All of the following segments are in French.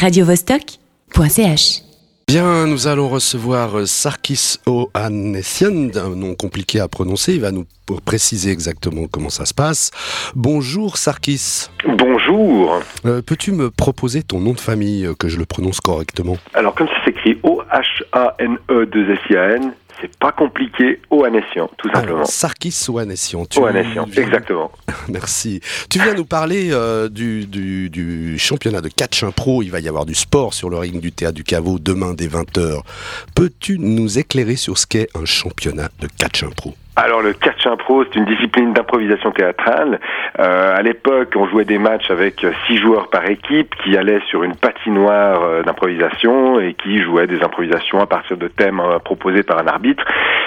radiovostok.ch. Bien, nous allons recevoir euh, Sarkis Ohanessian, un nom compliqué à prononcer. Il va nous préciser exactement comment ça se passe. Bonjour Sarkis. Bonjour. Euh, peux-tu me proposer ton nom de famille, euh, que je le prononce correctement? Alors, comme ça s'écrit O-H-A-N-E-2-S-I-A-N, c'est pas compliqué, Ohanessian, tout simplement. Alors, Sarkis Ohanessian. tu viens- exactement. Merci. Tu viens nous parler euh, du, du- du championnat de catch impro. Il va y avoir du sport sur le ring du théâtre du caveau demain dès 20h. Peux-tu nous éclairer sur ce qu'est un championnat de catch impro Alors le catch impro, c'est une discipline d'improvisation théâtrale. Euh, à l'époque, on jouait des matchs avec six joueurs par équipe qui allaient sur une patinoire euh, d'improvisation et qui jouaient des improvisations à partir de thèmes euh, proposés par un arbitre.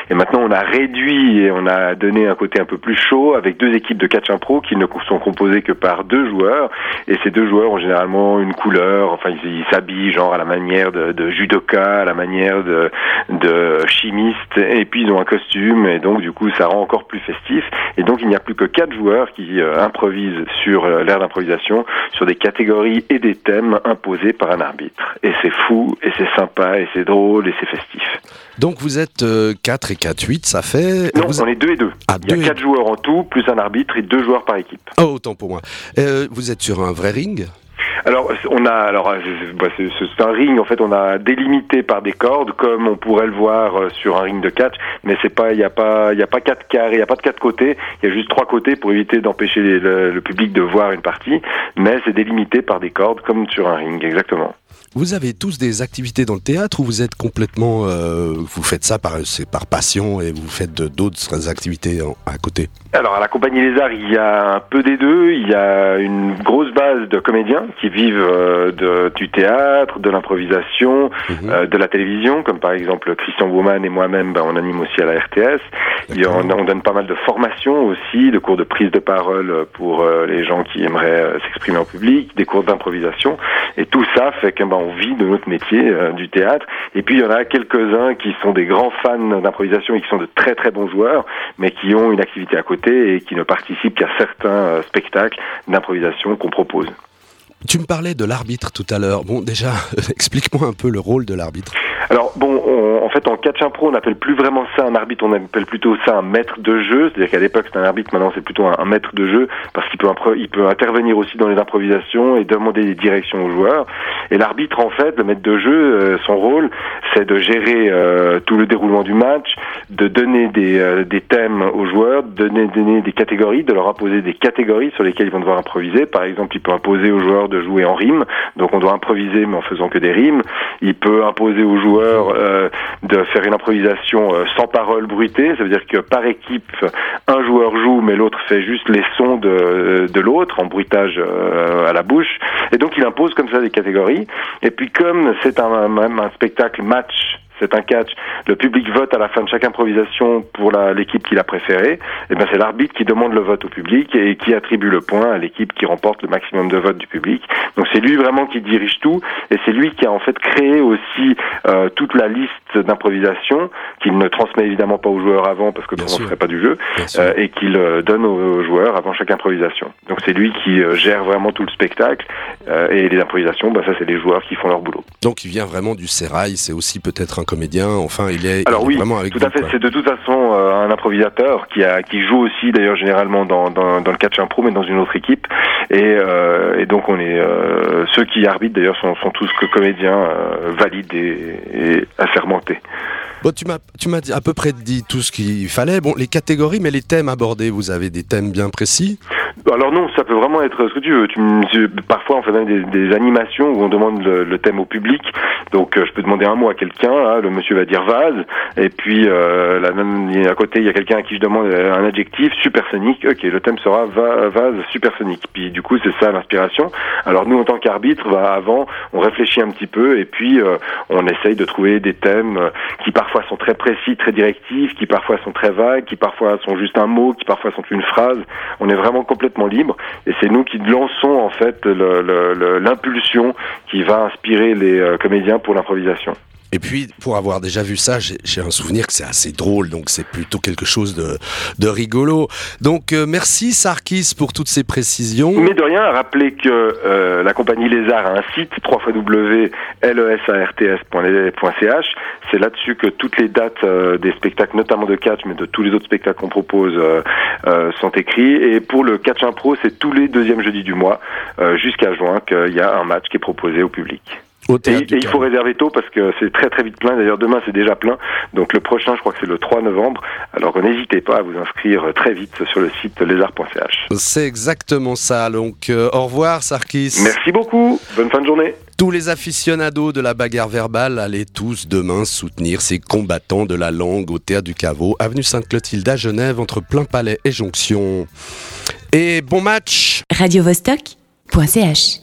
Et maintenant, on a réduit et on a donné un côté un peu plus chaud avec deux équipes de catch impro qui ne sont composées que par deux joueurs. Et ces deux joueurs ont généralement une couleur, enfin ils s'habillent genre à la manière de, de judoka, à la manière de, de chimiste, et puis ils ont un costume, et donc du coup ça rend encore plus festif. Et donc il n'y a plus que quatre joueurs qui euh, improvisent sur euh, l'air d'improvisation, sur des catégories et des thèmes imposés par un arbitre. Et c'est fou, et c'est sympa, et c'est drôle, et c'est festif. Donc vous êtes euh, 4 et 4, 8, ça fait... Non, vous- on est deux et deux. Ah, Il y a et quatre joueurs en tout, plus un arbitre et deux joueurs par équipe. Oh, autant pour moi. Euh, vous êtes sur un vrai ring? Alors, on a, alors, euh, c'est- bah, c'est un ring. En fait, on a délimité par des cordes, comme on pourrait le voir euh, sur un ring de catch. Mais c'est pas, il y a pas, il y a pas quatre carrés, il y a pas de quatre côtés. Il y a juste trois côtés pour éviter d'empêcher le public de voir une partie. Mais c'est délimité par des cordes, comme sur un ring, exactement. Vous avez tous des activités dans le théâtre ou vous êtes complètement... euh, vous faites ça par, c'est par passion et vous faites d'autres activités en- à côté? Alors, à la Compagnie Les Arts, il y a un peu des deux. Il y a une grosse base de comédiens qui vivent euh, de, du théâtre, de l'improvisation, Mhm. euh, de la télévision, comme par exemple Christian Baumann et moi-même, ben, on anime aussi à la RTS. On, on donne pas mal de formations aussi, de cours de prise de parole pour les gens qui aimeraient s'exprimer en public, des cours d'improvisation. Et tout ça fait que ben, on de notre métier euh, du théâtre. Et puis il y en a quelques-uns qui sont des grands fans d'improvisation et qui sont de très très bons joueurs, mais qui ont une activité à côté et qui ne participent qu'à certains euh, spectacles d'improvisation qu'on propose. Tu me parlais de l'arbitre tout à l'heure. Bon, déjà, explique-moi un peu le rôle de l'arbitre. Alors bon, on- en fait en catch impro, on n'appelle plus vraiment ça un arbitre, on appelle plutôt ça un maître de jeu. C'est-à-dire qu'à l'époque c'était un arbitre, maintenant c'est plutôt un, maître de jeu parce qu'il peut intervenir aussi dans les improvisations et demander des directions aux joueurs. Et l'arbitre en fait, le maître de jeu, euh, son rôle, c'est de gérer euh, tout le déroulement du match, de donner des, euh, des thèmes aux joueurs, de donner, des catégories, de leur imposer des catégories sur lesquelles ils vont devoir improviser. Par exemple, il peut imposer aux joueurs de jouer en rime, donc on doit improviser mais en faisant que des rimes. Il peut imposer aux euh, de faire une improvisation euh, sans parole bruitée, ça veut dire que par équipe, un joueur joue mais l'autre fait juste les sons de, de l'autre en bruitage euh, à la bouche. Et donc il impose comme ça des catégories. Et puis comme c'est un, même un spectacle match, c'est un catch, le public vote à la fin de chaque improvisation pour l'équipe qu'il a préférée, et ben c'est l'arbitre qui demande le vote au public et qui attribue le point à l'équipe qui remporte le maximum de votes du public. Donc c'est lui vraiment qui dirige tout et c'est lui qui a en fait créé aussi euh, toute la liste d'improvisation qu'il ne transmet évidemment pas aux joueurs avant parce que sinon on ne ferait pas du jeu euh, et qu'il euh, donne aux joueurs avant chaque improvisation. Donc c'est lui qui euh, gère vraiment tout le spectacle euh, et les improvisations, bah, ça c'est les joueurs qui font leur boulot. Donc il vient vraiment du sérail, c'est aussi peut-être un comédien, enfin il est, Alors il est oui, vraiment avec tout vous, à fait. C'est de toute façon euh, un improvisateur qui a qui joue aussi d'ailleurs généralement dans, dans, dans le catch impro mais dans une autre équipe et, euh, et donc on est euh, ceux qui arbitrent d'ailleurs sont, tous que comédiens euh, valides et, et assermentés. Bon, tu m'as, tu m'as à peu près dit tout ce qu'il fallait. Bon, les catégories, mais les thèmes abordés, vous avez des thèmes bien précis? Alors non, ça peut vraiment être ce que tu veux. Parfois, on fait même des, animations où on demande le, thème au public. Donc, euh, je peux demander un mot à quelqu'un. le monsieur va dire vase. Et puis, euh, la même, à côté, il y a quelqu'un à qui je demande euh, un adjectif supersonique. Ok, le thème sera va- vase supersonique. Puis, du coup, c'est ça l'inspiration. Alors, nous, en tant qu'arbitre, bah, avant, on réfléchit un petit peu et puis euh, on essaye de trouver des thèmes qui parfois sont très précis, très directifs, qui parfois sont très vagues, qui parfois sont juste un mot, qui parfois sont une phrase. On est vraiment complètement libre et c'est nous qui lançons en fait l'impulsion qui va inspirer les euh, comédiens pour l'improvisation. Et puis, pour avoir déjà vu ça, j'ai un souvenir que c'est assez drôle, donc c'est plutôt quelque chose de, de rigolo. Donc, euh, merci Sarkis pour toutes ces précisions. Mais de rien, à rappeler que euh, la compagnie Lézard a un site, www.lesarts.ch. C'est là-dessus que toutes les dates euh, des spectacles, notamment de catch, mais de tous les autres spectacles qu'on propose, sont écrits. Et pour le catch impro, c'est tous les deuxièmes jeudis du mois, jusqu'à juin, qu'il y a un match qui est proposé au public et, il faut réserver tôt parce que c'est très très vite plein. D'ailleurs demain c'est déjà plein. Donc le prochain je crois que c'est le 3 novembre. Alors n'hésitez pas à vous inscrire très vite sur le site lesarts.ch. C'est exactement ça. Donc euh, au revoir Sarkis. Merci beaucoup. Bonne fin de journée. Tous les aficionados de la bagarre verbale allez tous demain soutenir ces combattants de la langue au Théâtre du Caveau, avenue Sainte-Clotilde à Genève entre Plein Palais et Jonction. Et bon match Radio -Vostok .ch